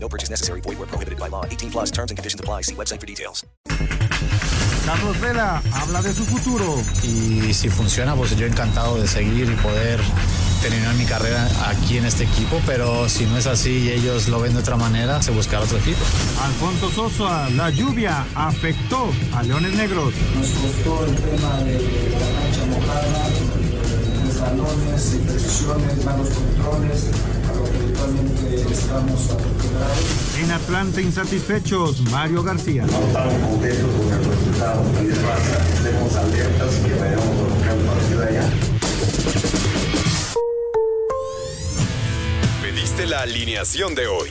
No purchase necessary. Void where prohibited by law. 18 plus terms and conditions apply. See website for details. Carlos Vela habla de su futuro. Y si funciona, pues yo encantado de seguir y poder terminar mi carrera aquí en este equipo, pero si no es así y ellos lo ven de otra manera, se buscará otro equipo. Alfonso Sosa, la lluvia afectó a Leones Negros. Nos costó el tema de la cancha mojada, resbalones, imprecisiones, malos controles, a lo que habitualmente estamos acostumbrados. En Atlanta insatisfechos, Mario García. No estamos contentos con el resultado y de raza, estemos alertas y que vayamos a buscar el partido allá. Pediste la alineación de hoy.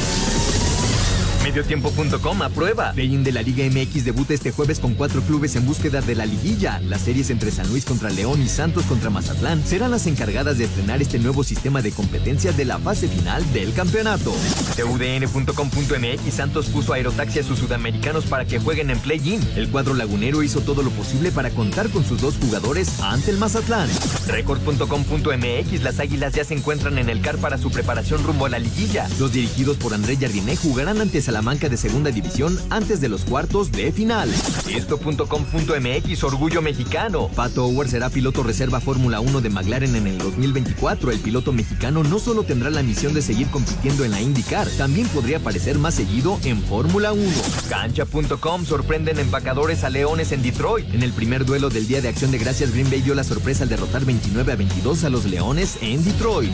Mediotiempo.com aprueba. Play-in de la Liga MX debuta este jueves con cuatro clubes en búsqueda de la liguilla. Las series entre San Luis contra León y Santos contra Mazatlán serán las encargadas de estrenar este nuevo sistema de competencia de la fase final del campeonato. TUDN.com.mx Santos puso aerotaxi a sus sudamericanos para que jueguen en play-in. El cuadro lagunero hizo todo lo posible para contar con sus dos jugadores ante el Mazatlán. Record.com.mx Las águilas ya se encuentran en el CAR para su preparación rumbo a la liguilla. Los dirigidos por André Jardiné jugarán ante Salamanca de Segunda División antes de los cuartos de final. Esto.com.mx Orgullo Mexicano. Pato Howard será piloto reserva Fórmula 1 de McLaren en el 2024. El piloto mexicano no solo tendrá la misión de seguir compitiendo en la IndyCar, también podría aparecer más seguido en Fórmula 1. Cancha.com sorprenden empacadores a Leones en Detroit. En el primer duelo del Día de Acción de Gracias, Green Bay dio la sorpresa al derrotar 29 a 22 a los Leones en Detroit.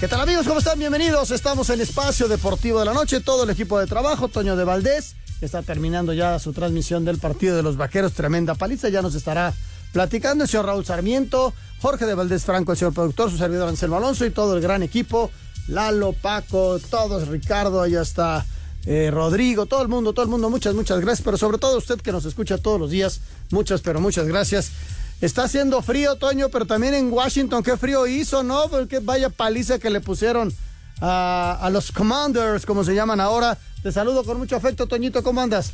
¿Qué tal amigos? ¿Cómo están? Bienvenidos. Estamos en Espacio Deportivo de la Noche. Todo el equipo de trabajo, Toño de Valdés, está terminando ya su transmisión del partido de los Vaqueros. Tremenda paliza. Ya nos estará platicando el señor Raúl Sarmiento, Jorge de Valdés Franco, el señor productor, su servidor Anselmo Alonso y todo el gran equipo. Lalo, Paco, todos, Ricardo, allá está eh, Rodrigo, todo el mundo, todo el mundo. Muchas, muchas gracias. Pero sobre todo usted que nos escucha todos los días. Muchas, pero muchas gracias. Está haciendo frío, Toño, pero también en Washington, qué frío hizo, ¿no? Porque vaya paliza que le pusieron a, a, los Commanders, como se llaman ahora. Te saludo con mucho afecto, Toñito, ¿cómo andas?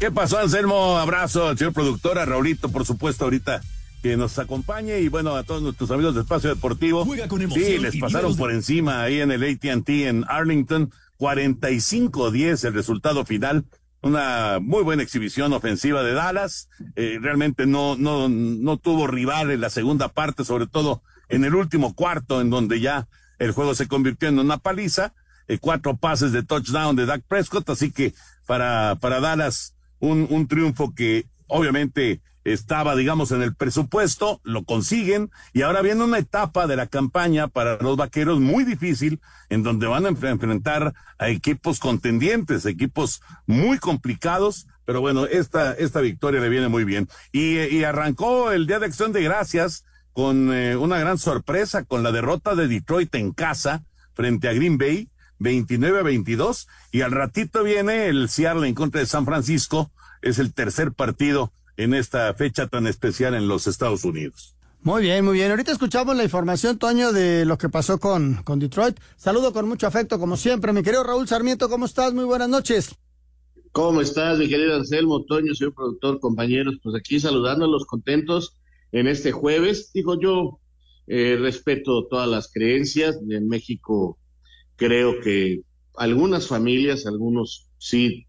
¿Qué pasó, Anselmo? Abrazo al señor productor, a Raulito, por supuesto, ahorita que nos acompañe y bueno, a todos nuestros amigos de Espacio Deportivo. sí, les pasaron por encima ahí en el AT&T en Arlington, 45-10 el resultado final una muy buena exhibición ofensiva de Dallas. Eh, realmente no, no, no tuvo rival en la segunda parte, sobre todo en el último cuarto, en donde ya el juego se convirtió en una paliza. Eh, cuatro pases de touchdown de Dak Prescott, así que para, para Dallas un, un triunfo que obviamente estaba, digamos, en el presupuesto, lo consiguen, y ahora viene una etapa de la campaña para los vaqueros muy difícil, en donde van a enfrentar a equipos contendientes, equipos muy complicados, pero bueno, esta, esta victoria le viene muy bien. Y, y arrancó el Día de Acción de Gracias con eh, una gran sorpresa, con la derrota de Detroit en casa frente a Green Bay, 29 a 22, y al ratito viene el Seattle en contra de San Francisco, es el tercer partido en esta fecha tan especial en los Estados Unidos. Muy bien, muy bien. Ahorita escuchamos la información, Toño, de lo que pasó con, con Detroit. Saludo con mucho afecto, como siempre. Mi querido Raúl Sarmiento, ¿cómo estás? Muy buenas noches. ¿Cómo estás, mi querido Anselmo, Toño, señor productor, compañeros? Pues aquí saludándolos contentos en este jueves. Digo yo, eh, respeto todas las creencias. En México creo que algunas familias, algunos sí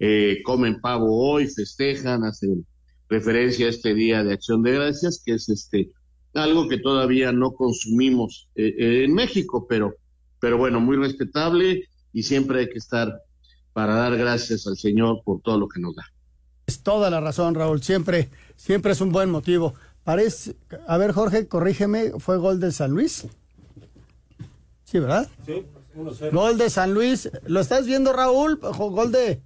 eh, comen pavo hoy, festejan, hacen referencia a este Día de Acción de Gracias, que es este algo que todavía no consumimos eh, en México, pero, pero bueno, muy respetable y siempre hay que estar para dar gracias al Señor por todo lo que nos da. Es toda la razón, Raúl. Siempre, siempre es un buen motivo. Parece, a ver, Jorge, corrígeme, ¿fue gol de San Luis? Sí, ¿verdad? Sí, Gol de San Luis. ¿Lo estás viendo, Raúl? Gol de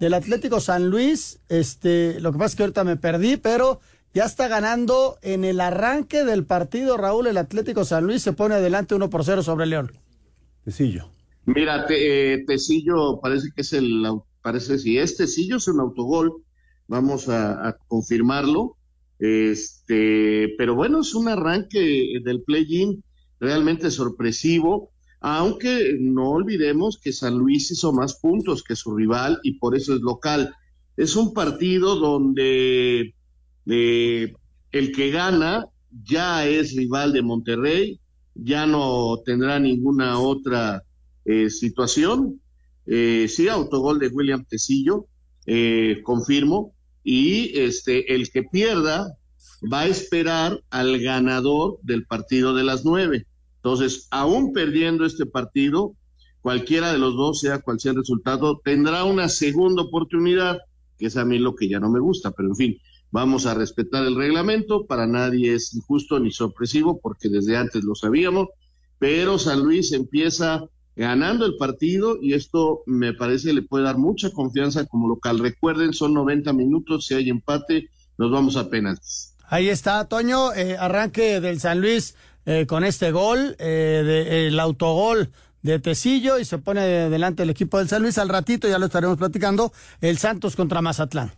del Atlético San Luis. Este, lo que pasa es que ahorita me perdí, pero ya está ganando en el arranque del partido, Raúl. El Atlético San Luis se pone adelante 1 por 0 sobre León. Tecillo. Mira, te, eh, Tecillo parece que es el, parece si es Tecillo es un autogol, vamos a, confirmarlo. Este, pero bueno, es un arranque del play-in realmente sorpresivo, aunque no olvidemos que San Luis hizo más puntos que su rival y por eso es local. Es un partido donde eh, el que gana ya es rival de Monterrey, ya no tendrá ninguna otra eh, situación. Eh, sí, autogol de William Tecillo, eh, confirmo. Y este, el que pierda va a esperar al ganador del partido de las nueve. Entonces, aún perdiendo este partido, cualquiera de los dos, sea cual sea el resultado, tendrá una segunda oportunidad, que es a mí lo que ya no me gusta, pero en fin, vamos a respetar el reglamento, para nadie es injusto ni sorpresivo, porque desde antes lo sabíamos, pero San Luis empieza ganando el partido y esto me parece le puede dar mucha confianza como local. Recuerden, son 90 minutos, si hay empate, nos vamos a penaltis. Ahí está, Toño, eh, arranque del San Luis eh, con este gol, eh, de, el autogol de Tecillo y se pone delante el equipo del San Luis. Al ratito ya lo estaremos platicando, el Santos contra Mazatlán.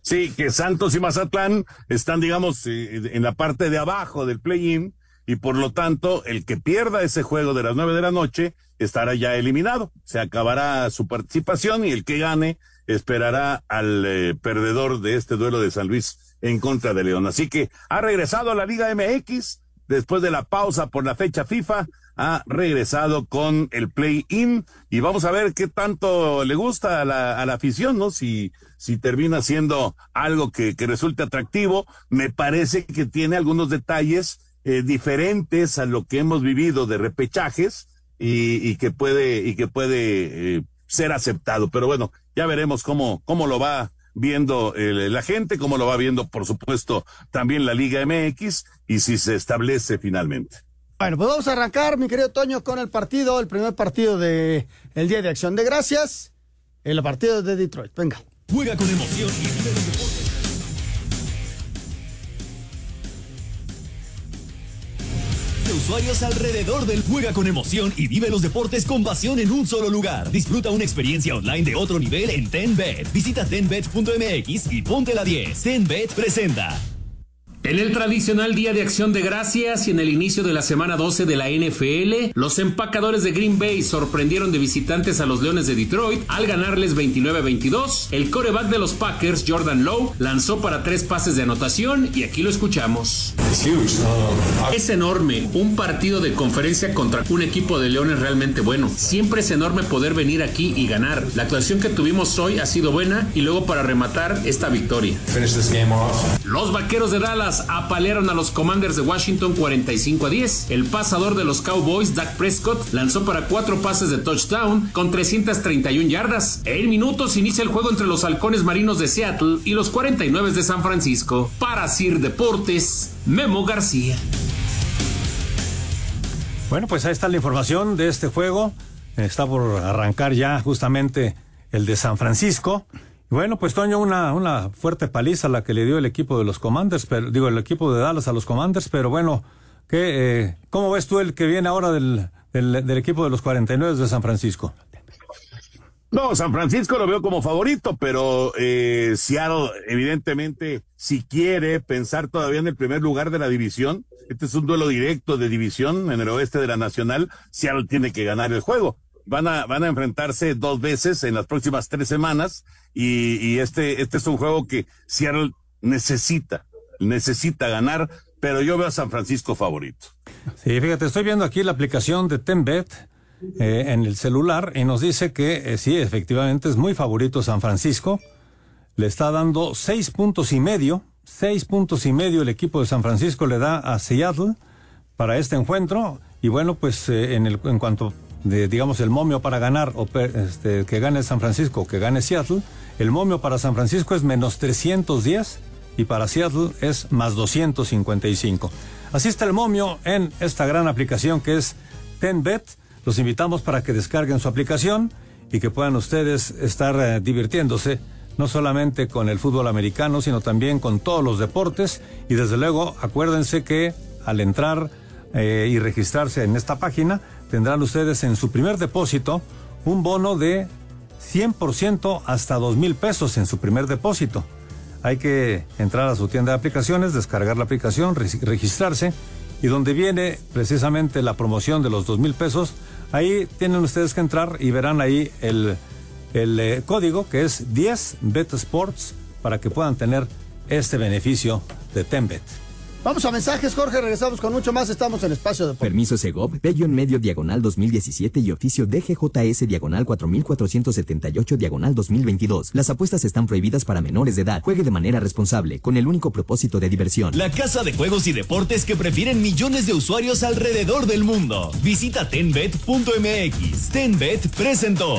Sí, que Santos y Mazatlán están, digamos, en la parte de abajo del play-in y por lo tanto el que pierda ese juego de las nueve de la noche estará ya eliminado. Se acabará su participación y el que gane esperará al eh, perdedor de este duelo de San Luis en contra de León. Así que ha regresado a la Liga MX después de la pausa por la fecha FIFA. Ha regresado con el play-in y vamos a ver qué tanto le gusta a la, a la afición, ¿no? Si, si termina siendo algo que, que resulte atractivo. Me parece que tiene algunos detalles eh, diferentes a lo que hemos vivido de repechajes y, que puede y que puede eh, ser aceptado. Pero bueno, ya veremos cómo cómo lo va viendo la gente, cómo lo va viendo, por supuesto, también la Liga MX y si se establece finalmente. Bueno, pues vamos a arrancar, mi querido Toño, con el partido, el primer partido de el Día de Acción de Gracias, el partido de Detroit. Venga. Juega con emoción y usuarios alrededor del juega con emoción y vive los deportes con pasión en un solo lugar. Disfruta una experiencia online de otro nivel en TenBet. Visita tenbet.mx y ponte la 10. TenBet presenta. En el tradicional Día de Acción de Gracias y en el inicio de la semana 12 de la NFL, los empacadores de Green Bay sorprendieron de visitantes a los Leones de Detroit al ganarles 29-22. El coreback de los Packers, Jordan Lowe, lanzó para tres pases de anotación y aquí lo escuchamos. Es enorme, un partido de conferencia contra un equipo de Leones realmente bueno. Siempre es enorme poder venir aquí y ganar. La actuación que tuvimos hoy ha sido buena y luego para rematar esta victoria. Los Vaqueros de Dallas apalearon a los Commanders de Washington 45 a 10. El pasador de los Cowboys, Dak Prescott, lanzó para cuatro pases de touchdown con 331 yardas. En minutos inicia el juego entre los halcones marinos de Seattle y los 49 de San Francisco. Para Sir Deportes, Memo García. Bueno, pues ahí está la información de este juego. Está por arrancar ya justamente el de San Francisco. Bueno, pues Toño, una, una fuerte paliza la que le dio el equipo de los Commanders, pero, digo, el equipo de Dallas a los Commanders, pero bueno, ¿qué, eh, ¿cómo ves tú el que viene ahora del, del, equipo de los 49 de San Francisco? No, San Francisco lo veo como favorito, pero eh, Seattle, evidentemente, si quiere pensar todavía en el primer lugar de la división, este es un duelo directo de división en el oeste de la Nacional, Seattle tiene que ganar el juego van a, van a enfrentarse dos veces en las próximas tres semanas y, este, este es un juego que Seattle necesita, necesita ganar pero yo veo a San Francisco favorito. Sí, fíjate, estoy viendo aquí la aplicación de Tenbet eh, en el celular y nos dice que eh, sí, efectivamente es muy favorito San Francisco. Le está dando seis puntos y medio, seis puntos y medio el equipo de San Francisco le da a Seattle para este encuentro. Y bueno, pues eh, en, el, en cuanto de, digamos, el momio para ganar, o este, que gane San Francisco, que gane Seattle, el momio para San Francisco es menos 310 y para Seattle es más 255. Así está el momio en esta gran aplicación que es TenBet. Los invitamos para que descarguen su aplicación y que puedan ustedes estar eh, divirtiéndose no solamente con el fútbol americano, sino también con todos los deportes. Y desde luego, acuérdense que al entrar eh, y registrarse en esta página, tendrán ustedes en su primer depósito un bono de 100% hasta dos mil pesos en su primer depósito. Hay que entrar a su tienda de aplicaciones, descargar la aplicación, registrarse y donde viene precisamente la promoción de los dos mil pesos, ahí tienen ustedes que entrar y verán ahí el, el eh, código que es 10 Bet Sports para que puedan tener este beneficio de Tembet. Vamos a mensajes, Jorge. Regresamos con mucho más. Estamos en espacio de. Permiso Segov, bello en medio diagonal 2017 y oficio DGJS diagonal 4478 diagonal 2022. Las apuestas están prohibidas para menores de edad. Juegue de manera responsable, con el único propósito de diversión. La casa de juegos y deportes que prefieren millones de usuarios alrededor del mundo. Visita tenbet.mx. Tenbet presentó.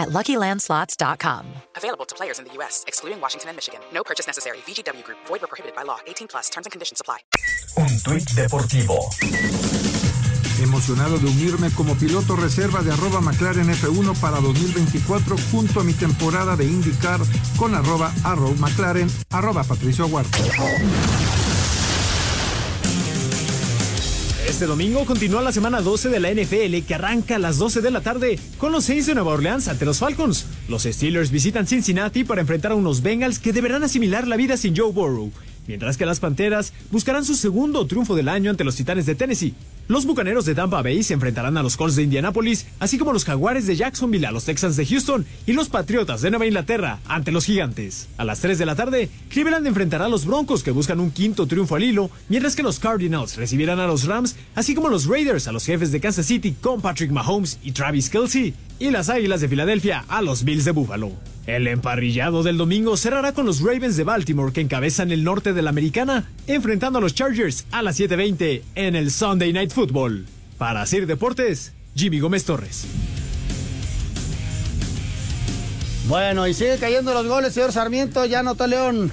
at LuckyLandSlots.com. Available to players in the U.S., excluding Washington and Michigan. No purchase necessary. VGW Group. Void where prohibited by law. 18 plus. Terms and conditions apply. Un tuit deportivo. Emocionado de unirme como piloto reserva de arroba McLaren F1 para 2024 junto a mi temporada de indicar con arroba arrow McLaren arroba Patricio Huerta. Este domingo continúa la semana 12 de la NFL que arranca a las 12 de la tarde con los Saints de Nueva Orleans ante los Falcons. Los Steelers visitan Cincinnati para enfrentar a unos Bengals que deberán asimilar la vida sin Joe Burrow mientras que las Panteras buscarán su segundo triunfo del año ante los Titanes de Tennessee. Los Bucaneros de Tampa Bay se enfrentarán a los Colts de Indianapolis, así como los Jaguares de Jacksonville a los Texans de Houston y los Patriotas de Nueva Inglaterra ante los Gigantes. A las 3 de la tarde, Cleveland enfrentará a los Broncos que buscan un quinto triunfo al hilo, mientras que los Cardinals recibirán a los Rams, así como los Raiders a los jefes de Kansas City con Patrick Mahomes y Travis Kelsey, y las Águilas de Filadelfia a los Bills de Buffalo. El emparrillado del domingo cerrará con los Ravens de Baltimore que encabezan el norte de la americana, enfrentando a los Chargers a las 7:20 en el Sunday Night Football. Para hacer deportes, Jimmy Gómez Torres. Bueno, y sigue cayendo los goles, señor Sarmiento, ya anotó León.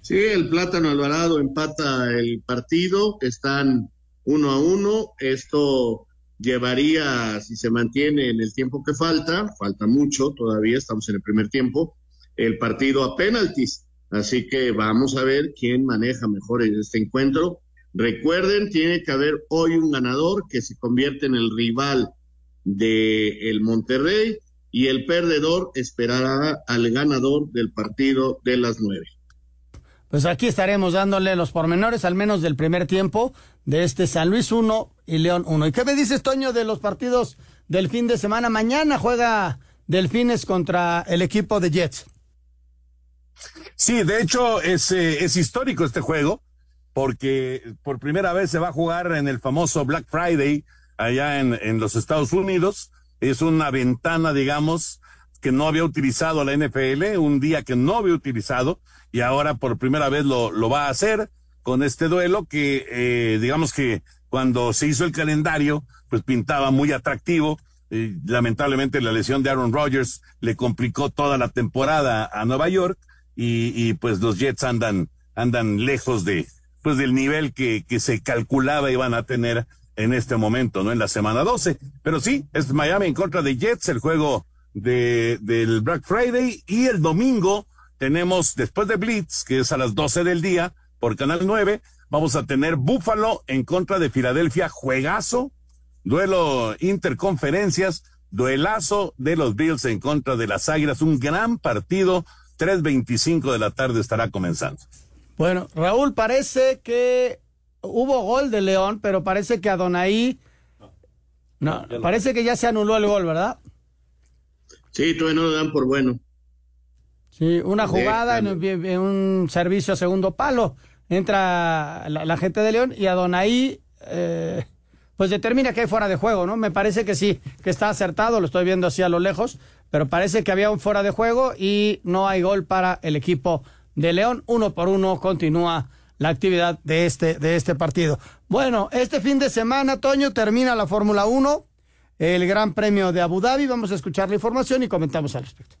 Sí, el Plátano Alvarado empata el partido, están uno a uno, esto llevaría, si se mantiene en el tiempo que falta, falta mucho todavía, estamos en el primer tiempo, el partido a penaltis. Así que vamos a ver quién maneja mejor en este encuentro. Recuerden, tiene que haber hoy un ganador que se convierte en el rival de el Monterrey y el perdedor esperará al ganador del partido de las nueve. Pues aquí estaremos dándole los pormenores, al menos del primer tiempo, de este San Luis 1 y León 1. ¿Y qué me dices, Toño, de los partidos del fin de semana? Mañana juega Delfines contra el equipo de Jets. Sí, de hecho es, eh, es histórico este juego, porque por primera vez se va a jugar en el famoso Black Friday allá en, en los Estados Unidos. Es una ventana, digamos, que no había utilizado la NFL, un día que no había utilizado y ahora por primera vez lo, lo va a hacer con este duelo que eh, digamos que cuando se hizo el calendario pues pintaba muy atractivo. lamentablemente la lesión de Aaron Rodgers le complicó toda la temporada a Nueva York y, y pues los Jets andan andan lejos de pues del nivel que, que se calculaba iban a tener en este momento, ¿no? En la semana 12. Pero sí, es Miami en contra de Jets, el juego de, del Black Friday y el domingo tenemos después de Blitz, que es a las 12 del día por Canal 9, Vamos a tener Búfalo en contra de Filadelfia, juegazo, duelo interconferencias, duelazo de los Bills en contra de las Águilas, un gran partido, 3.25 de la tarde estará comenzando. Bueno, Raúl, parece que hubo gol de León, pero parece que Adonai, no, parece que ya se anuló el gol, ¿verdad? Sí, todavía no lo dan por bueno. Sí, una jugada en, en un servicio a segundo palo entra la, gente de León y Adonai eh, pues determina que hay fuera de juego, ¿no? Me parece que sí, que está acertado, lo estoy viendo así a lo lejos, pero parece que había un fuera de juego y no hay gol para el equipo de León. Uno por uno continúa la actividad de este, de este partido. Bueno, este fin de semana, Toño, termina la Fórmula 1, el Gran Premio de Abu Dhabi. Vamos a escuchar la información y comentamos al respecto.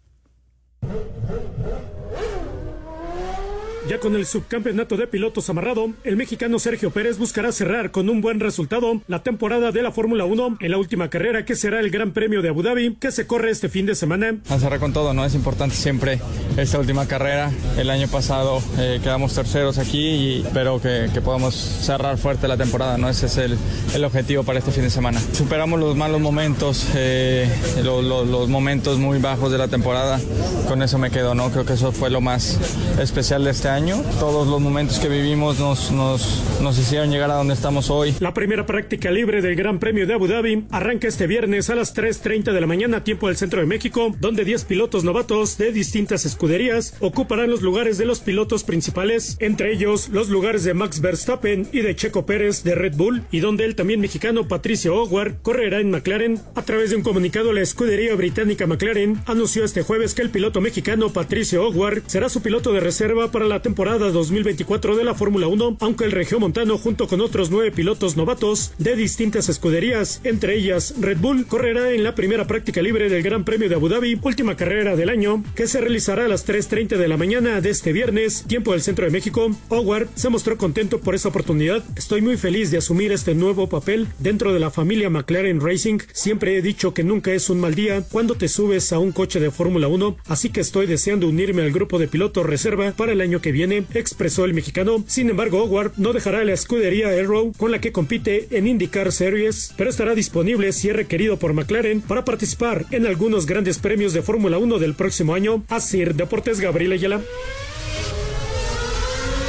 Ya con el subcampeonato de pilotos amarrado, el mexicano Sergio Pérez buscará cerrar con un buen resultado la temporada de la Fórmula 1 en la última carrera que será el Gran Premio de Abu Dhabi que se corre este fin de semana. A cerrar con todo, ¿no? Es importante siempre esta última carrera. El año pasado eh, quedamos terceros aquí y espero que, podamos cerrar fuerte la temporada, ¿no? Ese es el, el, objetivo para este fin de semana. Superamos los malos momentos, eh, los, los momentos muy bajos de la temporada. Con eso me quedo, ¿no? Creo que eso fue lo más especial de este año todos los momentos que vivimos nos, nos, nos hicieron llegar a donde estamos hoy. La primera práctica libre del Gran Premio de Abu Dhabi arranca este viernes a las 3.30 de la mañana, tiempo del centro de México, donde 10 pilotos novatos de distintas escuderías ocuparán los lugares de los pilotos principales, entre ellos los lugares de Max Verstappen y de Checo Pérez de Red Bull, y donde el también mexicano Patricio Howard correrá en McLaren. A través de un comunicado, la escudería británica McLaren anunció este jueves que el piloto mexicano Patricio Howard será su piloto de reserva para la temporada 2024 de la Fórmula 1, aunque el regiomontano junto con otros nueve pilotos novatos de distintas escuderías, entre ellas Red Bull, correrá en la primera práctica libre del Gran Premio de Abu Dhabi, última carrera del año, que se realizará a las 3.30 de la mañana de este viernes, tiempo del centro de México. Howard se mostró contento por esa oportunidad. Estoy muy feliz de asumir este nuevo papel dentro de la familia McLaren Racing. Siempre he dicho que nunca es un mal día cuando te subes a un coche de Fórmula 1, así que estoy deseando unirme al grupo de pilotos reserva para el año que viene viene, expresó el mexicano. Sin embargo, Howard no dejará la escudería Arrow con la que compite en IndyCar Series, pero estará disponible si es requerido por McLaren para participar en algunos grandes premios de Fórmula 1 del próximo año. Así, Deportes Gabriel Ayala.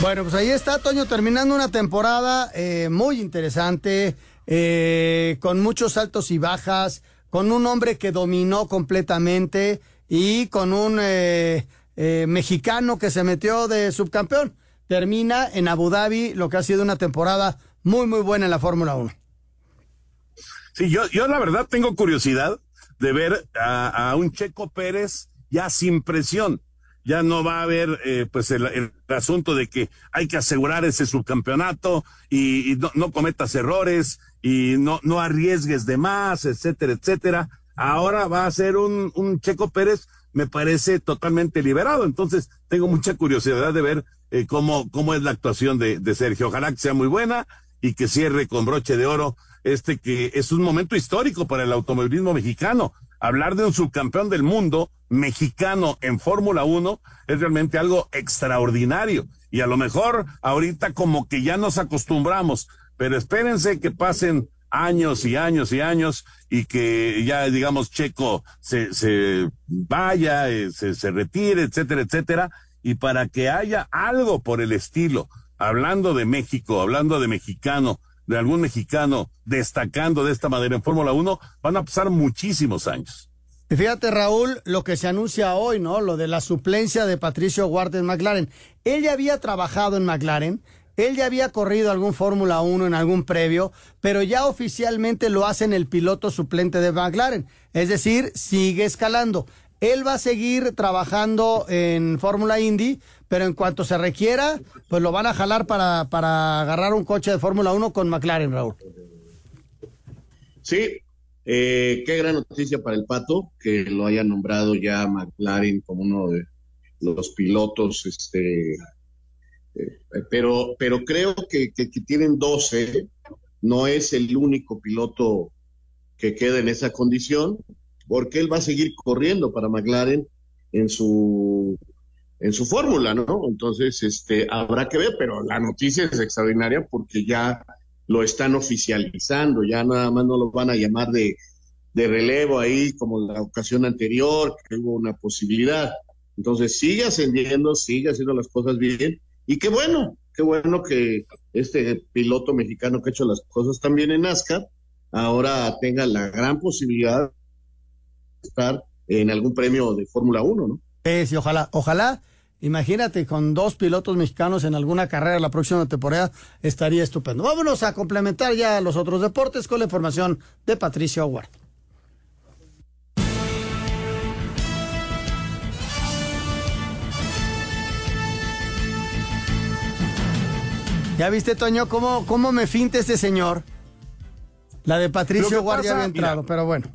Bueno, pues ahí está, Toño, terminando una temporada eh, muy interesante, eh, con muchos altos y bajas, con un hombre que dominó completamente y con un eh, eh, mexicano que se metió de subcampeón. Termina en Abu Dhabi lo que ha sido una temporada muy, muy buena en la Fórmula 1. Sí, yo, yo la verdad tengo curiosidad de ver a, un Checo Pérez ya sin presión. Ya no va a haber eh, pues el, asunto de que hay que asegurar ese subcampeonato y, no, cometas errores y no, no arriesgues de más, etcétera, etcétera. Ahora va a ser un, un Checo Pérez me parece totalmente liberado. Entonces, tengo mucha curiosidad de ver eh, cómo, cómo es la actuación de, de Sergio. Ojalá que sea muy buena y que cierre con broche de oro este que es un momento histórico para el automovilismo mexicano. Hablar de un subcampeón del mundo mexicano en Fórmula 1 es realmente algo extraordinario. Y a lo mejor ahorita como que ya nos acostumbramos, pero espérense que pasen años y años y años y que ya, digamos, Checo se, se vaya, eh, se, se retire, etcétera, etcétera, y para que haya algo por el estilo, hablando de México, hablando de mexicano, de algún mexicano destacando de esta manera en Fórmula 1, van a pasar muchísimos años. Fíjate, Raúl, lo que se anuncia hoy, ¿no? Lo de la suplencia de Patricio Ward en McLaren. Él ya había trabajado en McLaren, él ya había corrido algún Fórmula 1 en algún previo, pero ya oficialmente lo hace en el piloto suplente de McLaren. Es decir, sigue escalando. Él va a seguir trabajando en Fórmula Indy, pero en cuanto se requiera, pues lo van a jalar para, para agarrar un coche de Fórmula 1 con McLaren, Raúl. Sí, eh, qué gran noticia para el Pato que lo haya nombrado ya McLaren como uno de los pilotos este, pero, pero creo que, que, tienen 12, no es el único piloto que queda en esa condición, porque él va a seguir corriendo para McLaren en su en su fórmula, ¿no? Entonces, este, habrá que ver, pero la noticia es extraordinaria porque ya lo están oficializando, ya nada más no lo van a llamar de, de relevo ahí como la ocasión anterior, que hubo una posibilidad. Entonces sigue ascendiendo, sigue haciendo las cosas bien y qué bueno, qué bueno que este piloto mexicano que ha hecho las cosas también en NASCAR ahora tenga la gran posibilidad de estar en algún premio de Fórmula 1, ¿no? Sí, ojalá, ojalá. Imagínate, con dos pilotos mexicanos en alguna carrera la próxima temporada, estaría estupendo. Vámonos a complementar ya los otros deportes con la información de Patricio Howard. ¿Ya viste, Toño, cómo, cómo me finte este señor? La de Patricio Guardia había entrado, pero bueno.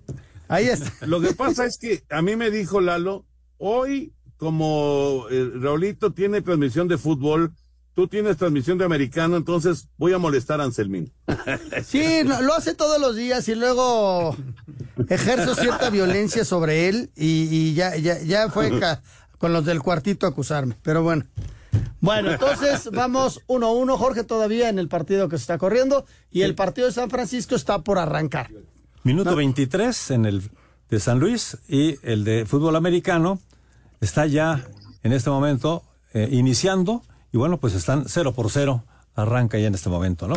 Ahí está. Lo que pasa es que a mí me dijo Lalo, hoy como eh, Raulito tiene transmisión de fútbol, tú tienes transmisión de americano, entonces voy a molestar a Anselmín. Sí, lo hace todos los días y luego ejerzo cierta violencia sobre él y, ya, ya, ya fue con los del cuartito a acusarme, pero bueno. Bueno, entonces vamos 1 uno, Jorge todavía en el partido que se está corriendo y el partido de San Francisco está por arrancar. Minuto 23 en el de San Luis y el de fútbol americano está ya en este momento eh, iniciando y bueno, pues están 0 por 0, arranca ya en este momento, ¿no?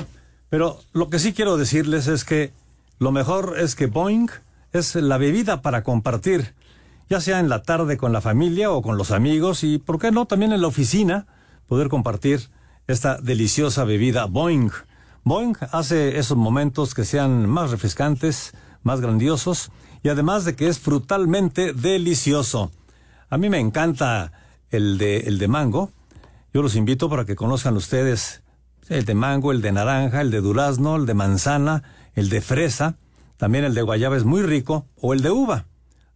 Pero lo que sí quiero decirles es que lo mejor es que Boeing es la bebida para compartir, ya sea en la tarde con la familia o con los amigos y, ¿por qué no?, también en la oficina poder compartir esta deliciosa bebida Boeing. Boeing hace esos momentos que sean más refrescantes, más grandiosos y además de que es frutalmente delicioso. A mí me encanta el de, el de mango. Yo los invito para que conozcan ustedes el de mango, el de naranja, el de durazno, el de manzana, el de fresa. También el de guayaba es muy rico o el de uva.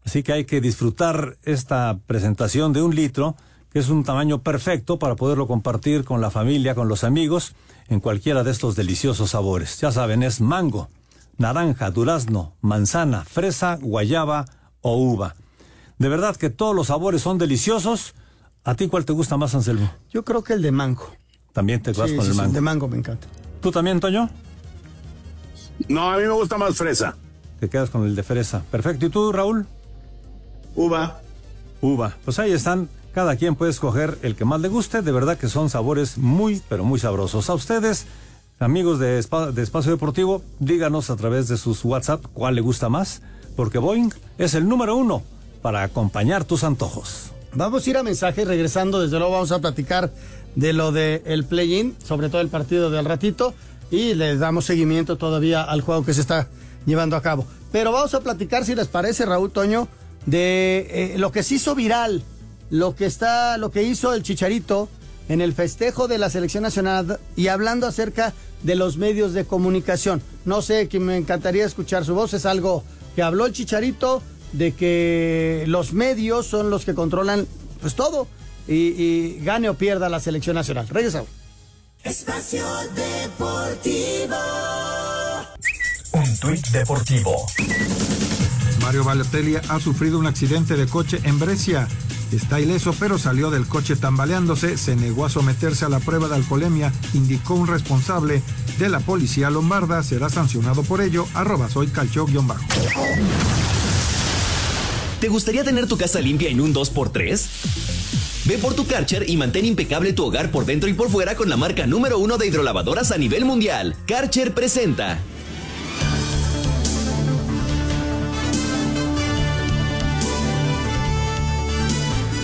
Así que hay que disfrutar esta presentación de un litro que es un tamaño perfecto para poderlo compartir con la familia, con los amigos, en cualquiera de estos deliciosos sabores. Ya saben, es mango, naranja, durazno, manzana, fresa, guayaba o uva. De verdad que todos los sabores son deliciosos. ¿A ti cuál te gusta más, Anselmo? Yo creo que el de mango. También te vas con el mango. El de mango me encanta. ¿Tú también, Toño? No, a mí me gusta más fresa. Te quedas con el de fresa. Perfecto. ¿Y tú, Raúl? Uva. Uva. Pues ahí están cada quien puede escoger el que más le guste. De verdad que son sabores muy, pero muy sabrosos. A ustedes, amigos de, Espacio Deportivo, díganos a través de sus WhatsApp cuál le gusta más, porque Boeing es el número uno para acompañar tus antojos. Vamos a ir a mensajes regresando. Desde luego vamos a platicar de lo del el play-in, sobre todo el partido del ratito, y les damos seguimiento todavía al juego que se está llevando a cabo. Pero vamos a platicar, si les parece, Raúl Toño, de eh, lo que se hizo viral lo que está, lo que hizo el Chicharito en el festejo de la selección nacional y hablando acerca de los medios de comunicación. No sé, que me encantaría escuchar su voz. Es algo que habló el Chicharito de que los medios son los que controlan pues todo y, gane o pierda la selección nacional. Regresamos. Espacio Deportivo. Un tuit deportivo. Mario Balotelli ha sufrido un accidente de coche en Brescia. Está ileso, pero salió del coche tambaleándose, se negó a someterse a la prueba de alcoholemia, indicó un responsable de la policía lombarda, será sancionado por ello, arroba soy calcio-bajo. ¿Te gustaría tener tu casa limpia en un 2x3? Ve por tu Karcher y mantén impecable tu hogar por dentro y por fuera con la marca número uno de hidrolavadoras a nivel mundial. Karcher presenta.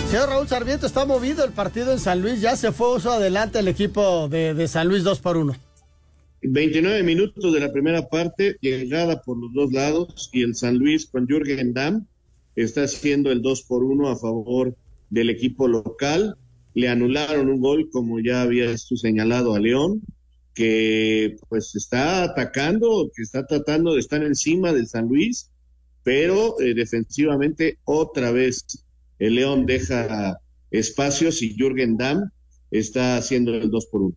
Señor Raúl Sarmiento, está movido el partido en San Luis. Ya se fue uso adelante el equipo de, San Luis 2 por 1. 29 minutos de la primera parte, llegada por los dos lados, y el San Luis con Jürgen Damm está haciendo el 2 por 1 a favor del equipo local. Le anularon un gol, como ya habías tú señalado a León, que pues está atacando, que está tratando de estar encima del San Luis, pero eh, defensivamente otra vez el León deja espacios y Jürgen Damm está haciendo el 2 por 1.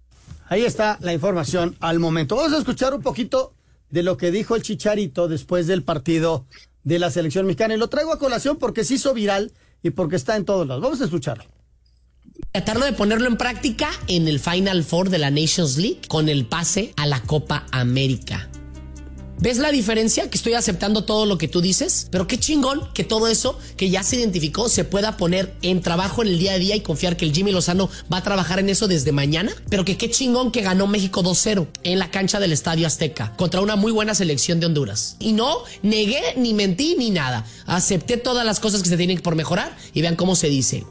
Ahí está la información al momento. Vamos a escuchar un poquito de lo que dijo el Chicharito después del partido de la selección mexicana. Y lo traigo a colación porque se hizo viral y porque está en todos lados. Vamos a escucharlo. Tratarlo de ponerlo en práctica en el Final Four de la Nations League con el pase a la Copa América. ¿Ves la diferencia? Que estoy aceptando todo lo que tú dices, pero qué chingón que todo eso que ya se identificó se pueda poner en trabajo en el día a día y confiar que el Jimmy Lozano va a trabajar en eso desde mañana, pero que qué chingón que ganó México 2-0 en la cancha del Estadio Azteca contra una muy buena selección de Honduras. Y no negué, ni mentí, ni nada. Acepté todas las cosas que se tienen por mejorar y vean cómo se dice.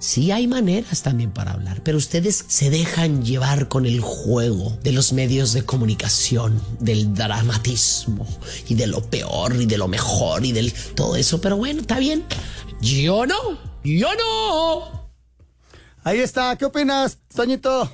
Sí hay maneras también para hablar, pero ustedes se dejan llevar con el juego de los medios de comunicación, del dramatismo y de lo peor y de lo mejor y del todo eso. Pero bueno, está bien. Yo no, yo no. Ahí está, ¿qué opinas, Toñito?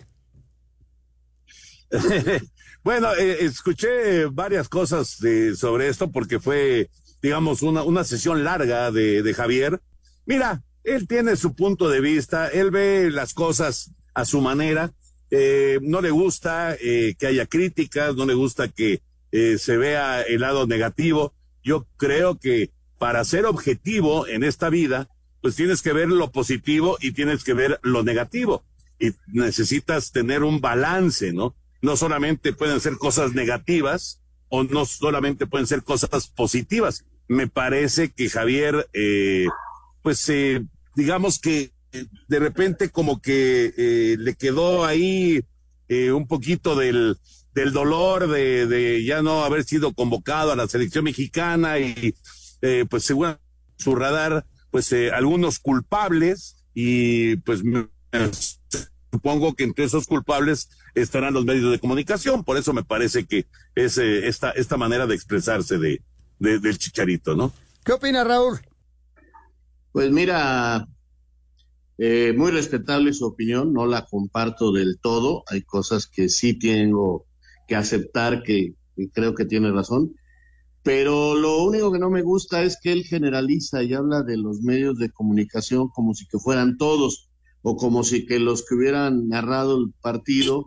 bueno, eh, escuché varias cosas de, sobre esto porque fue, digamos, una, una sesión larga de, de Javier. Mira, él tiene su punto de vista, él ve las cosas a su manera, eh, no le gusta eh, que haya críticas, no le gusta que eh, se vea el lado negativo. Yo creo que para ser objetivo en esta vida, pues tienes que ver lo positivo y tienes que ver lo negativo. Y necesitas tener un balance, ¿no? No solamente pueden ser cosas negativas o no solamente pueden ser cosas positivas. Me parece que Javier, pues digamos que eh, de repente como que eh, le quedó ahí eh, un poquito del, del dolor de, de, ya no haber sido convocado a la selección mexicana y pues según su radar, pues algunos culpables y pues supongo que entre esos culpables estarán los medios de comunicación, por eso me parece que es esta, esta manera de expresarse de, del chicharito, ¿no? ¿Qué opina Raúl? Pues mira, eh, muy respetable su opinión, no la comparto del todo, hay cosas que sí tengo que aceptar que, creo que tiene razón, pero lo único que no me gusta es que él generaliza y habla de los medios de comunicación como si que fueran todos o como si que los que hubieran narrado el partido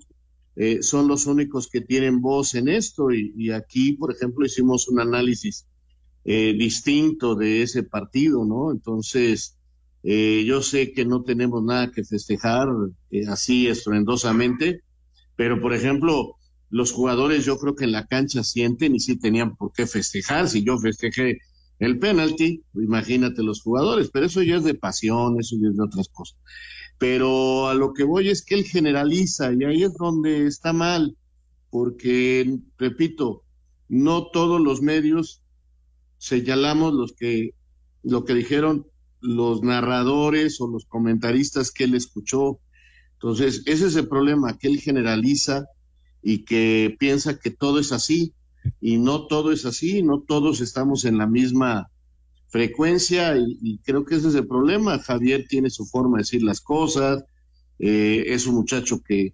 eh, son los únicos que tienen voz en esto y, aquí, por ejemplo, hicimos un análisis eh, distinto de ese partido, ¿no? Entonces, eh, yo sé que no tenemos nada que festejar eh, así estruendosamente, pero por ejemplo, los jugadores yo creo que en la cancha sienten y sí tenían por qué festejar. Si yo festejé el penalti, imagínate los jugadores, pero eso ya es de pasión, eso ya es de otras cosas. Pero a lo que voy es que él generaliza y ahí es donde está mal, porque, repito, no todos los medios señalamos los que, lo que dijeron los narradores o los comentaristas que él escuchó. Entonces, ese es el problema, que él generaliza y que piensa que todo es así y no todo es así, no todos estamos en la misma frecuencia y, creo que ese es el problema. Javier tiene su forma de decir las cosas, eh, es un muchacho que,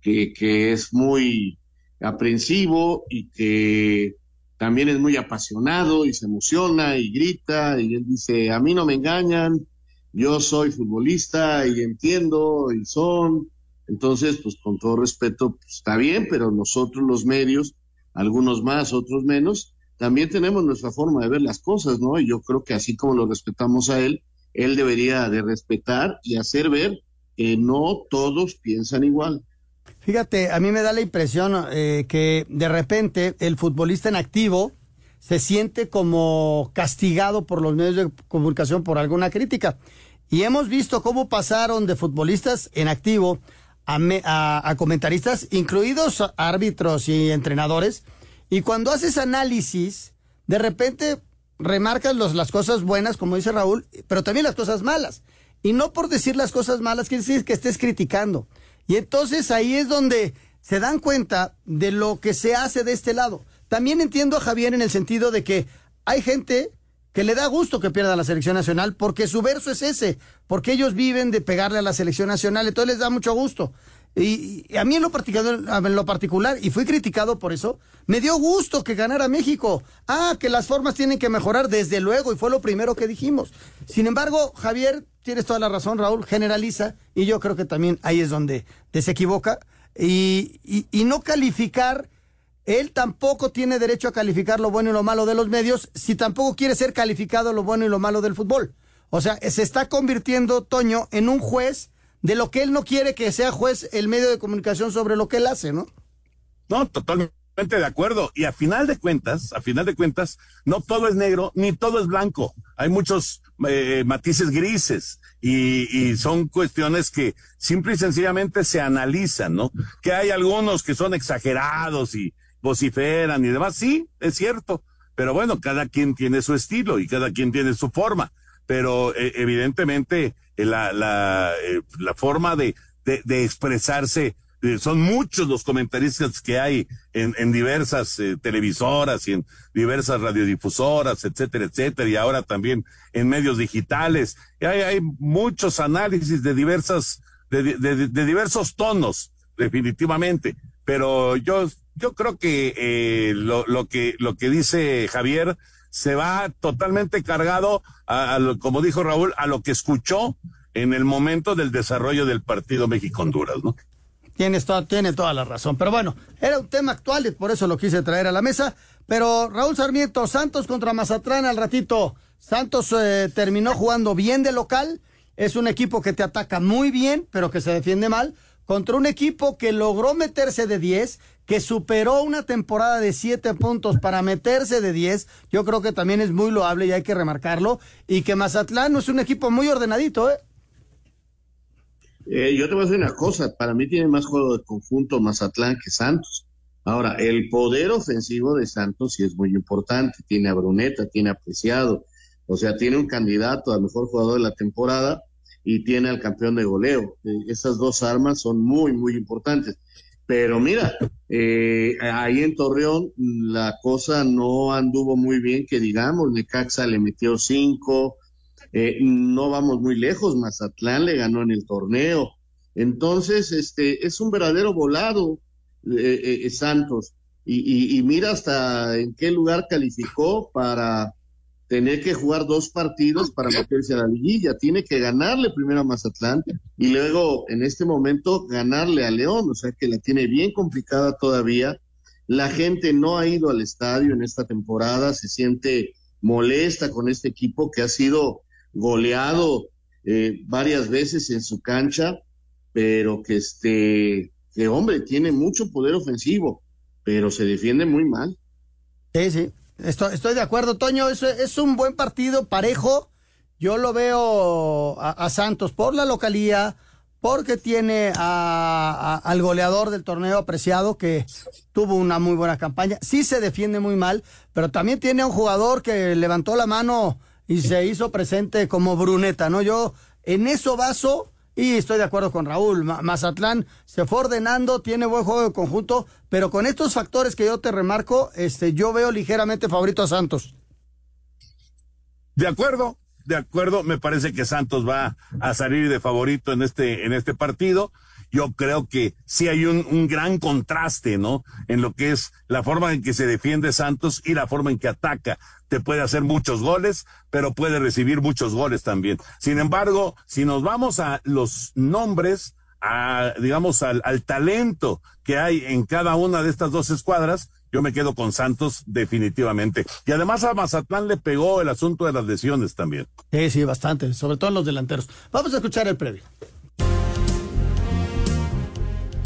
que, que es muy aprensivo y que también es muy apasionado y se emociona y grita y él dice, a mí no me engañan, yo soy futbolista y entiendo y son. Entonces, pues con todo respeto, pues, está bien, pero nosotros los medios, algunos más, otros menos, también tenemos nuestra forma de ver las cosas, ¿no? Y yo creo que así como lo respetamos a él, él debería de respetar y hacer ver que no todos piensan igual. Fíjate, a mí me da la impresión eh, que de repente el futbolista en activo se siente como castigado por los medios de comunicación por alguna crítica. Y hemos visto cómo pasaron de futbolistas en activo a, comentaristas, incluidos árbitros y entrenadores. Y cuando haces análisis, de repente remarcas las cosas buenas, como dice Raúl, pero también las cosas malas. Y no por decir las cosas malas quiere decir que estés criticando. Y entonces ahí es donde se dan cuenta de lo que se hace de este lado. También entiendo a Javier en el sentido de que hay gente que le da gusto que pierda la selección nacional porque su verso es ese, porque ellos viven de pegarle a la selección nacional, entonces les da mucho gusto. Y, a mí en lo, particular, lo particular, y fui criticado por eso, me dio gusto que ganara México. Ah, que las formas tienen que mejorar, desde luego, y fue lo primero que dijimos. Sin embargo, Javier, tienes toda la razón, Raúl, generaliza, y yo creo que también ahí es donde se equivoca. Y, y, no calificar, él tampoco tiene derecho a calificar lo bueno y lo malo de los medios, si tampoco quiere ser calificado lo bueno y lo malo del fútbol. O sea, se está convirtiendo Toño en un juez de lo que él no quiere que sea juez el medio de comunicación sobre lo que él hace, ¿no? No, totalmente de acuerdo. Y a final de cuentas, a final de cuentas, no todo es negro ni todo es blanco. Hay muchos eh, matices grises y, son cuestiones que simple y sencillamente se analizan, ¿no? Que hay algunos que son exagerados y vociferan y demás. Sí, es cierto. Pero bueno, cada quien tiene su estilo y cada quien tiene su forma. Pero eh, evidentemente eh, la, la, la forma de, de, expresarse eh, son muchos los comentaristas que hay en, en diversas eh, televisoras y en diversas radiodifusoras, etcétera, etcétera, y ahora también en medios digitales. hay, hay muchos análisis de diversas, de, de, diversos tonos, definitivamente. Pero yo, yo creo que eh, lo, lo que lo que dice Javier se va totalmente cargado a, a como dijo Raúl, a lo que escuchó en el momento del desarrollo del partido México-Honduras, ¿no? Tienes toda, tiene toda la razón. Pero bueno, era un tema actual y por eso lo quise traer a la mesa. Pero Raúl Sarmiento, Santos contra Mazatlán al ratito. Santos eh, terminó jugando bien de local. Es un equipo que te ataca muy bien, pero que se defiende mal. Contra un equipo que logró meterse de 10, que superó una temporada de 7 puntos para meterse de 10. Yo creo que también es muy loable y hay que remarcarlo. Y que Mazatlán no es un equipo muy ordenadito, ¿eh? Eh, yo te voy a decir una cosa, para mí tiene más juego de conjunto Mazatlán que Santos. Ahora, el poder ofensivo de Santos sí es muy importante, tiene a Bruneta, tiene apreciado, o sea, tiene un candidato al mejor jugador de la temporada y tiene al campeón de goleo. Eh, esas dos armas son muy, muy importantes. Pero mira, eh, ahí en Torreón la cosa no anduvo muy bien, que digamos, Necaxa le metió cinco, eh, no vamos muy lejos, Mazatlán le ganó en el torneo. Entonces, este, es un verdadero volado eh, Santos. Y, mira hasta en qué lugar calificó para tener que jugar dos partidos para meterse a la liguilla. Tiene que ganarle primero a Mazatlán y luego en este momento ganarle a León, o sea que la tiene bien complicada todavía. La gente no ha ido al estadio en esta temporada, se siente molesta con este equipo que ha sido goleado eh, varias veces en su cancha, pero que este, que hombre, tiene mucho poder ofensivo, pero se defiende muy mal. Sí, sí, estoy, de acuerdo, Toño, es, es un buen partido parejo. Yo lo veo a, Santos por la localía, porque tiene a, al goleador del torneo apreciado que tuvo una muy buena campaña. Sí se defiende muy mal, pero también tiene a un jugador que levantó la mano y se hizo presente como Bruneta, ¿no? Yo en eso baso y estoy de acuerdo con Raúl. Mazatlán se fue ordenando, tiene buen juego de conjunto, pero con estos factores que yo te remarco, este, yo veo ligeramente favorito a Santos. De acuerdo, de acuerdo. Me parece que Santos va a salir de favorito en este, en este partido yo creo que sí hay un, un, gran contraste, ¿no? En lo que es la forma en que se defiende Santos y la forma en que ataca. Te puede hacer muchos goles, pero puede recibir muchos goles también. Sin embargo, si nos vamos a los nombres, a, digamos, al, al talento que hay en cada una de estas dos escuadras, yo me quedo con Santos definitivamente. Y además a Mazatlán le pegó el asunto de las lesiones también. Sí, sí, bastante, sobre todo en los delanteros. Vamos a escuchar el previo.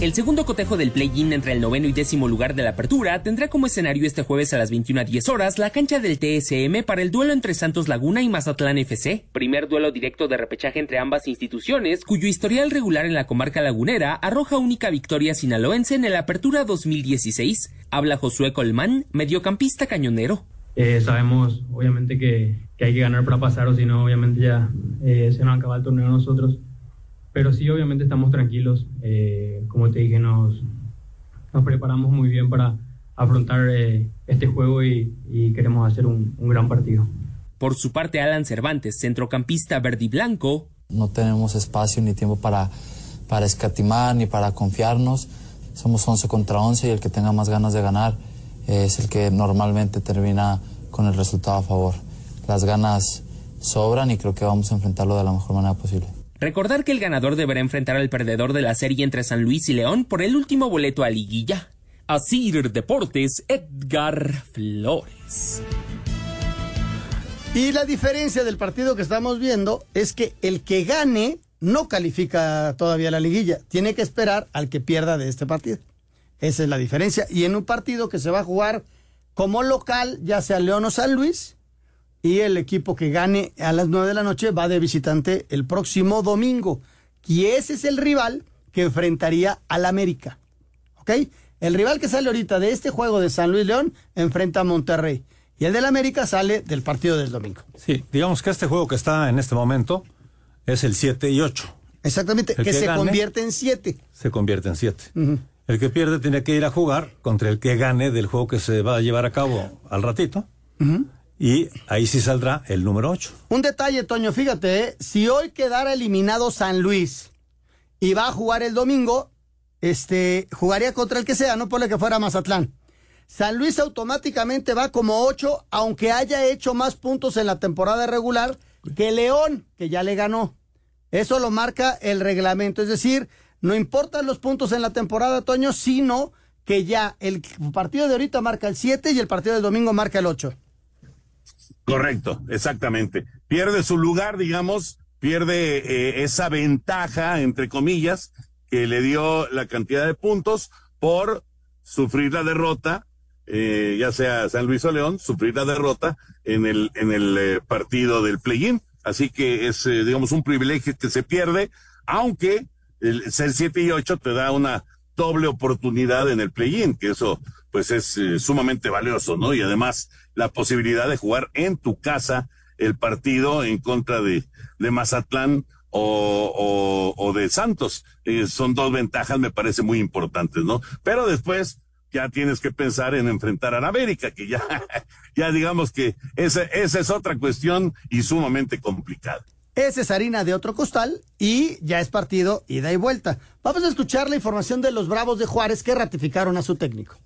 El segundo cotejo del play-in entre el noveno y décimo lugar de la apertura tendrá como escenario este jueves a las 21.10 horas la cancha del TSM para el duelo entre Santos Laguna y Mazatlán FC. Primer duelo directo de repechaje entre ambas instituciones, cuyo historial regular en la comarca lagunera arroja única victoria sinaloense en el apertura 2016. Habla Josué Colmán, mediocampista cañonero. Eh, sabemos obviamente que, hay que ganar para pasar o si no obviamente ya eh, se nos acaba el torneo a nosotros pero sí, obviamente estamos tranquilos. Eh, como te dije, nos, nos preparamos muy bien para afrontar eh, este juego y, queremos hacer un, un, gran partido. Por su parte, Alan Cervantes, centrocampista verde y blanco. No tenemos espacio ni tiempo para, para escatimar ni para confiarnos. Somos 11 contra 11 y el que tenga más ganas de ganar es el que normalmente termina con el resultado a favor. Las ganas sobran y creo que vamos a enfrentarlo de la mejor manera posible. Recordar que el ganador deberá enfrentar al perdedor de la serie entre San Luis y León por el último boleto a liguilla. Asir Deportes, Edgar Flores. Y la diferencia del partido que estamos viendo es que el que gane no califica todavía la liguilla. Tiene que esperar al que pierda de este partido. Esa es la diferencia. Y en un partido que se va a jugar como local, ya sea León o San Luis, y el equipo que gane a las 9 de la noche va de visitante el próximo domingo. Y ese es el rival que enfrentaría al América. ¿Ok? El rival que sale ahorita de este juego de San Luis León enfrenta a Monterrey. Y el del América sale del partido del domingo. Sí, digamos que este juego que está en este momento es el 7 y 8. Exactamente, que, se convierte en 7. Se convierte en 7. El que pierde tiene que ir a jugar contra el que gane del juego que se va a llevar a cabo al ratito. Y ahí sí saldrá el número 8. Un detalle, Toño, fíjate, ¿eh? si hoy quedara eliminado San Luis y va a jugar el domingo, este, jugaría contra el que sea, no por el que fuera Mazatlán. San Luis automáticamente va como 8, aunque haya hecho más puntos en la temporada regular que León, que ya le ganó. Eso lo marca el reglamento. Es decir, no importan los puntos en la temporada, Toño, sino que ya el partido de ahorita marca el 7 y el partido del domingo marca el 8. Correcto, exactamente. Pierde su lugar, digamos, pierde eh, esa ventaja, entre comillas, que le dio la cantidad de puntos por sufrir la derrota eh, ya sea San Luis o León, sufrir la derrota en el, en el eh, partido del play-in. Así que es, eh, digamos, un privilegio que se pierde, aunque el ser 7 y 8 te da una doble oportunidad en el play-in, que eso pues es sumamente valioso, ¿no? Y además la posibilidad de jugar en tu casa el partido en contra de, de Mazatlán o, o, de Santos. son dos ventajas, me parece muy importantes, ¿no? Pero después, ya tienes que pensar en enfrentar a la América, que ya, ya digamos que esa, esa es otra cuestión y sumamente complicada. Esa es harina de otro costal y ya es partido ida y vuelta. Vamos a escuchar la información de los Bravos de Juárez que ratificaron a su técnico.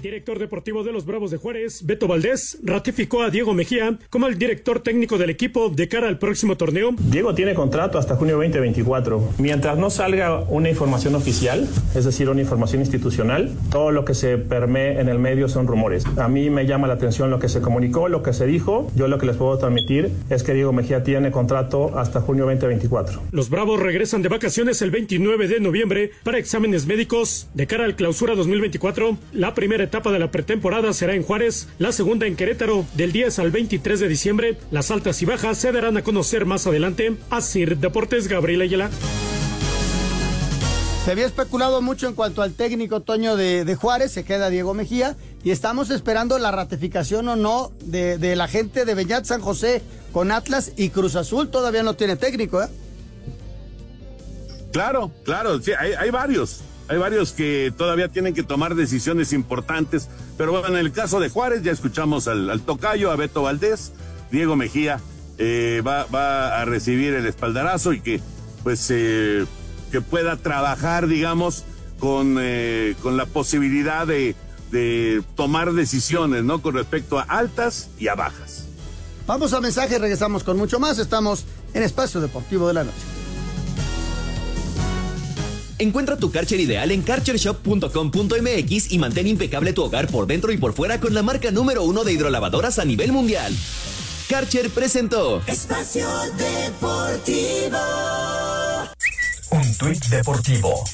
El director deportivo de los Bravos de Juárez, Beto Valdés, ratificó a Diego Mejía como el director técnico del equipo de cara al próximo torneo. Diego tiene contrato hasta junio 2024. Mientras no salga una información oficial, es decir, una información institucional, todo lo que se permee en el medio son rumores. A mí me llama la atención lo que se comunicó, lo que se dijo. Yo lo que les puedo transmitir es que Diego Mejía tiene contrato hasta junio 2024. Los Bravos regresan de vacaciones el 29 de noviembre para exámenes médicos de cara al clausura 2024. La primera etapa de la pretemporada será en Juárez, la segunda en Querétaro, del 10 al 23 de diciembre. Las altas y bajas se darán a conocer más adelante. Asir Deportes, Gabriel Ayala. Se había especulado mucho en cuanto al técnico Toño de, Juárez, se queda Diego Mejía, y estamos esperando la ratificación o no de, la gente de Beñat San José con Atlas y Cruz Azul. Todavía no tiene técnico, ¿eh? Claro, claro, sí, hay, hay varios. Hay varios que todavía tienen que tomar decisiones importantes, pero bueno, en el caso de Juárez ya escuchamos al, tocayo, a Beto Valdés, Diego Mejía eh, va, a recibir el espaldarazo y que pues eh, que pueda trabajar, digamos, con, eh, con la posibilidad de, de tomar decisiones, ¿no? Con respecto a altas y a bajas. Vamos a mensaje, regresamos con mucho más. Estamos en Espacio Deportivo de la Noche. Encuentra tu Karcher ideal en karchershop.com.mx y mantén impecable tu hogar por dentro y por fuera con la marca número uno de hidrolavadoras a nivel mundial. Karcher presentó Espacio Deportivo. Un tuit deportivo.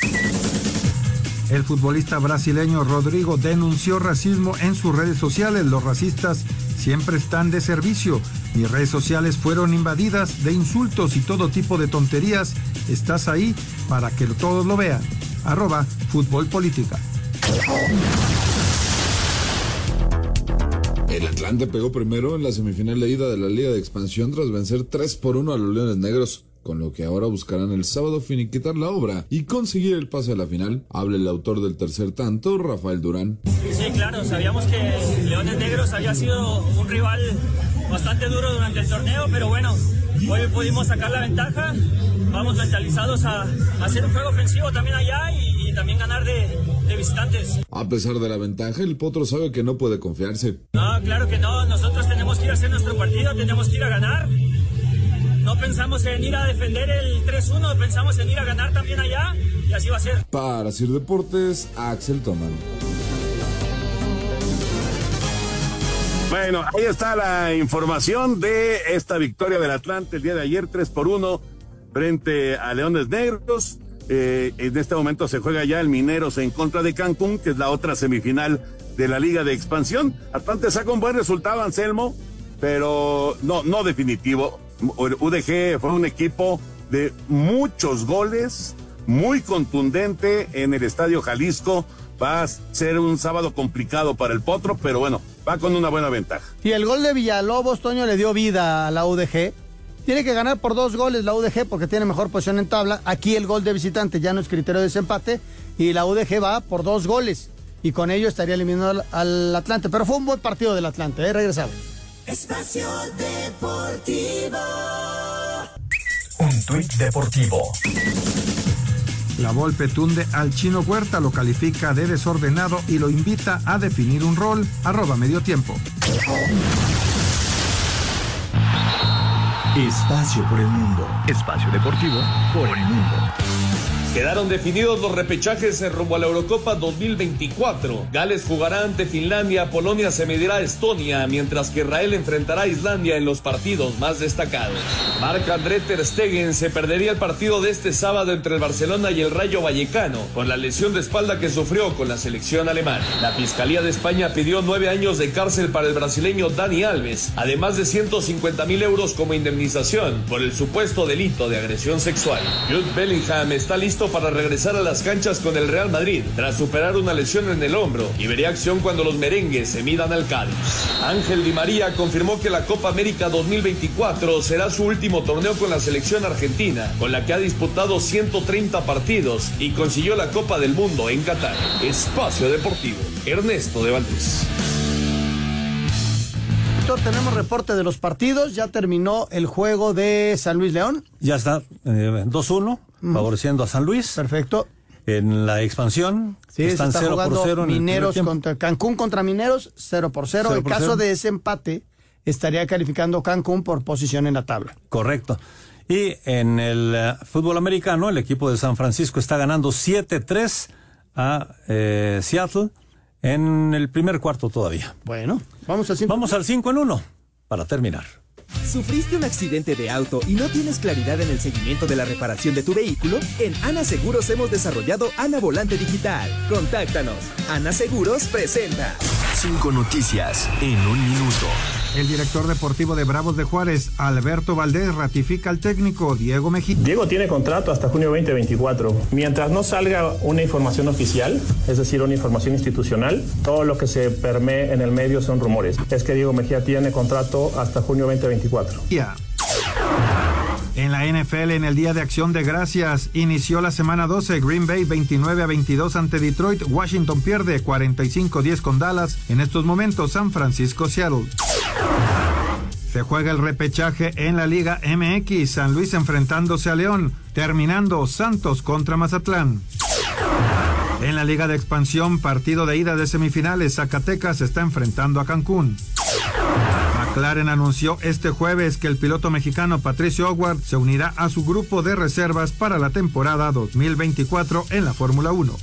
El futbolista brasileño Rodrigo denunció racismo en sus redes sociales. Los racistas siempre están de servicio. Mis redes sociales fueron invadidas de insultos y todo tipo de tonterías. Estás ahí para que todos lo vean. Arroba Fútbol Política. El Atlante pegó primero en la semifinal de ida de la Liga de Expansión tras vencer 3 por 1 a los Leones Negros con lo que ahora buscarán el sábado finiquitar la obra y conseguir el pase a la final. Habla el autor del tercer tanto, Rafael Durán. Sí, claro, sabíamos que Leones Negros había sido un rival bastante duro durante el torneo, pero bueno, hoy pudimos sacar la ventaja. Vamos mentalizados a, hacer un juego ofensivo también allá y, también ganar de, de, visitantes. A pesar de la ventaja, el Potro sabe que no puede confiarse. No, claro que no. Nosotros tenemos que ir a hacer nuestro partido, tenemos que ir a ganar no pensamos en ir a defender el 3-1, pensamos en ir a ganar también allá y así va a ser. Para Sir Deportes, Axel Toman. Bueno, ahí está la información de esta victoria del Atlante el día de ayer, 3 por 1 frente a Leones Negros. Eh, en este momento se juega ya el Mineros en contra de Cancún, que es la otra semifinal de la Liga de Expansión. Atlante saca un buen resultado, Anselmo, pero no, no definitivo. UDG fue un equipo de muchos goles, muy contundente en el Estadio Jalisco. Va a ser un sábado complicado para el Potro, pero bueno, va con una buena ventaja. Y el gol de Villalobos, Toño, le dio vida a la UDG. Tiene que ganar por dos goles la UDG porque tiene mejor posición en tabla. Aquí el gol de visitante ya no es criterio de desempate y la UDG va por dos goles. Y con ello estaría eliminando al, Atlante. Pero fue un buen partido del Atlante, ¿eh? Regresamos. Espacio Deportivo. Un tuit deportivo. La Volpe tunde al chino Huerta, lo califica de desordenado y lo invita a definir un rol. Arroba medio tiempo. Espacio por el mundo. Espacio deportivo por el mundo. Quedaron definidos los repechajes en rumbo a la Eurocopa 2024. Gales jugará ante Finlandia, Polonia se medirá a Estonia, mientras que Israel enfrentará a Islandia en los partidos más destacados. Marc André Ter Stegen se perdería el partido de este sábado entre el Barcelona y el Rayo Vallecano, con la lesión de espalda que sufrió con la selección alemana. La Fiscalía de España pidió nueve años de cárcel para el brasileño Dani Alves, además de 150 mil euros como indemnización por el supuesto delito de agresión sexual. Jude Bellingham está listo para regresar a las canchas con el Real Madrid tras superar una lesión en el hombro y vería acción cuando los merengues se midan al Cádiz. Ángel Di María confirmó que la Copa América 2024 será su último torneo con la selección argentina, con la que ha disputado 130 partidos y consiguió la Copa del Mundo en Qatar. Espacio Deportivo, Ernesto de Valdés. Tenemos reporte de los partidos. Ya terminó el juego de San Luis León. Ya está, 2-1 favoreciendo a San Luis. Perfecto. En la expansión sí, están 0 por 0 Mineros contra Cancún contra Mineros 0 por 0. En caso de ese empate estaría calificando Cancún por posición en la tabla. Correcto. Y en el eh, fútbol americano, el equipo de San Francisco está ganando 7-3 a eh, Seattle en el primer cuarto todavía. Bueno, vamos al 5. Vamos al 5 en 1 para terminar. ¿Sufriste un accidente de auto y no tienes claridad en el seguimiento de la reparación de tu vehículo? En Ana Seguros hemos desarrollado Ana Volante Digital. Contáctanos. Ana Seguros presenta. Cinco noticias en un minuto. El director deportivo de Bravos de Juárez, Alberto Valdés, ratifica al técnico Diego Mejía. Diego tiene contrato hasta junio 2024. Mientras no salga una información oficial, es decir, una información institucional, todo lo que se permee en el medio son rumores. Es que Diego Mejía tiene contrato hasta junio 2024. En la NFL, en el Día de Acción de Gracias, inició la semana 12. Green Bay 29 a 22 ante Detroit. Washington pierde 45-10 con Dallas. En estos momentos, San Francisco, Seattle. Se juega el repechaje en la Liga MX. San Luis enfrentándose a León. Terminando Santos contra Mazatlán. En la Liga de Expansión, partido de ida de semifinales, Zacatecas está enfrentando a Cancún. McLaren anunció este jueves que el piloto mexicano Patricio Howard se unirá a su grupo de reservas para la temporada 2024 en la Fórmula 1.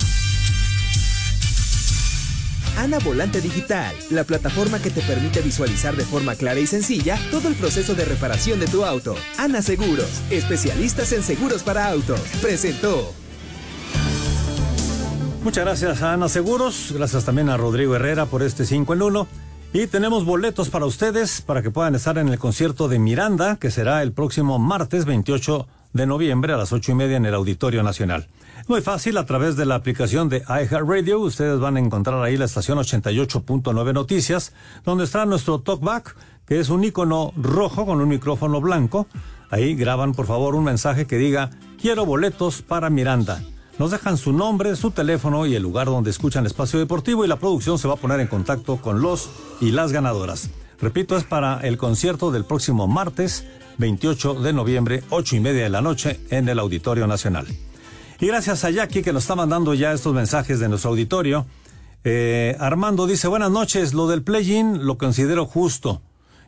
Ana Volante Digital, la plataforma que te permite visualizar de forma clara y sencilla todo el proceso de reparación de tu auto. Ana Seguros, especialistas en seguros para autos, presentó. Muchas gracias a Ana Seguros, gracias también a Rodrigo Herrera por este 5 en 1. Y tenemos boletos para ustedes para que puedan estar en el concierto de Miranda, que será el próximo martes 28 de noviembre a las ocho y media en el Auditorio Nacional. Muy fácil, a través de la aplicación de iHeartRadio, ustedes van a encontrar ahí la estación 88.9 Noticias, donde está nuestro talkback, que es un icono rojo con un micrófono blanco. Ahí graban, por favor, un mensaje que diga, quiero boletos para Miranda. Nos dejan su nombre, su teléfono y el lugar donde escuchan Espacio Deportivo y la producción se va a poner en contacto con los y las ganadoras. Repito, es para el concierto del próximo martes 28 de noviembre, 8 y media de la noche, en el Auditorio Nacional. Y gracias a Jackie que nos está mandando ya estos mensajes de nuestro auditorio. Eh, Armando dice, buenas noches, lo del play-in lo considero justo,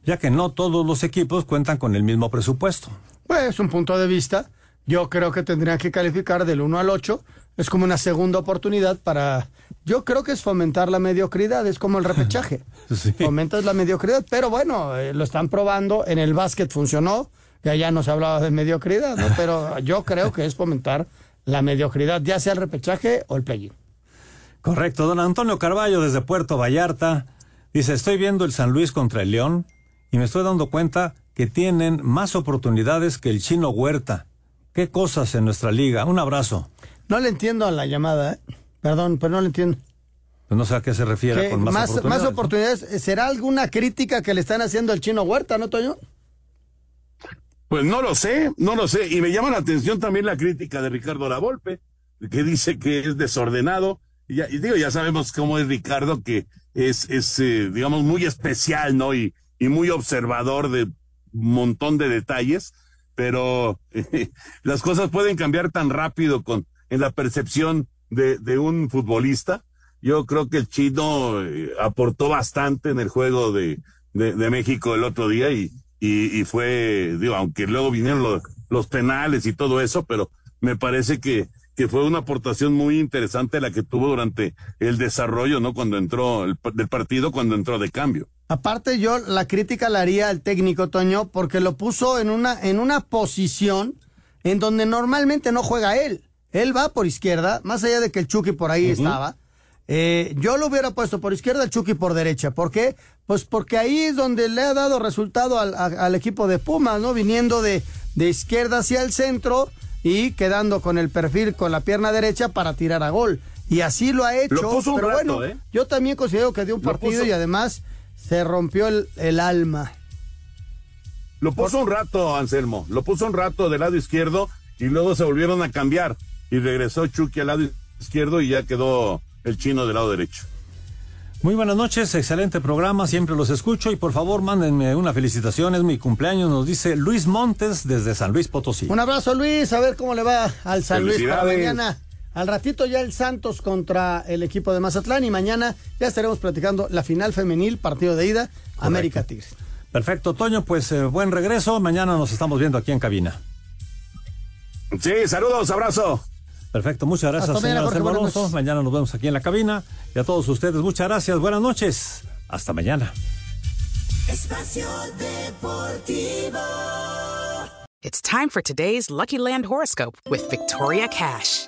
ya que no todos los equipos cuentan con el mismo presupuesto. Pues es un punto de vista. Yo creo que tendrían que calificar del 1 al 8. Es como una segunda oportunidad para... Yo creo que es fomentar la mediocridad, es como el repechaje. Fomentas la mediocridad, pero bueno, eh, lo están probando. En el básquet funcionó, y allá no se hablaba de mediocridad, ¿no? pero yo creo que es fomentar la mediocridad, ya sea el repechaje o el play Correcto, don Antonio Carballo desde Puerto Vallarta dice, estoy viendo el San Luis contra el León y me estoy dando cuenta que tienen más oportunidades que el chino Huerta. ¿Qué cosas en nuestra liga? Un abrazo. No le entiendo a la llamada, ¿eh? Perdón, pero no le entiendo. Pues no sé a qué se refiere con más, oportunidades. Más oportunidades. ¿Será alguna crítica que le están haciendo al chino Huerta, no, Toño? Pues no lo sé, no lo sé. Y me llama la atención también la crítica de Ricardo Lavolpe, que dice que es desordenado. Y, ya, y digo, ya sabemos cómo es Ricardo, que es, es eh, digamos, muy especial, ¿no? Y, y muy observador de un montón de detalles, pero las cosas pueden cambiar tan rápido con, en la percepción de, de un futbolista. Yo creo que el chino eh, aportó bastante en el juego de, de, de México el otro día y, y, y, fue, digo, aunque luego vinieron los, los penales y todo eso, pero me parece que, que fue una aportación muy interesante la que tuvo durante el desarrollo, ¿no? Cuando entró el, del partido, cuando entró de cambio. Aparte yo la crítica la haría al técnico Toño porque lo puso en una en una posición en donde normalmente no juega él. Él va por izquierda, más allá de que el Chucky por ahí uh -huh. estaba. Eh, yo lo hubiera puesto por izquierda, el Chucky por derecha. ¿Por qué? Pues porque ahí es donde le ha dado resultado al, a, al equipo de Pumas, ¿no? Viniendo de, de izquierda hacia el centro y quedando con el perfil con la pierna derecha para tirar a gol. Y así lo ha hecho. Lo puso pero un rato, bueno, ¿eh? yo también considero que dio un partido y además se rompió el, el alma. Lo puso un rato, Anselmo. Lo puso un rato del lado izquierdo y luego se volvieron a cambiar. Y regresó Chucky al lado izquierdo y ya quedó el chino del lado derecho. Muy buenas noches, excelente programa, siempre los escucho y por favor mándenme una felicitación, es mi cumpleaños, nos dice Luis Montes desde San Luis Potosí. Un abrazo Luis, a ver cómo le va al San Luis para mañana. Al ratito ya el Santos contra el equipo de Mazatlán y mañana ya estaremos platicando la final femenil, partido de ida, Correcto. América Tigres. Perfecto, Toño, pues eh, buen regreso, mañana nos estamos viendo aquí en cabina. Sí, saludos, abrazo. Perfecto, muchas gracias, señor Alonso. Mañana nos vemos aquí en la cabina. Y a todos ustedes, muchas gracias. Buenas noches. Hasta mañana. Espacio Deportivo. It's time for today's Lucky Land horoscope with Victoria Cash.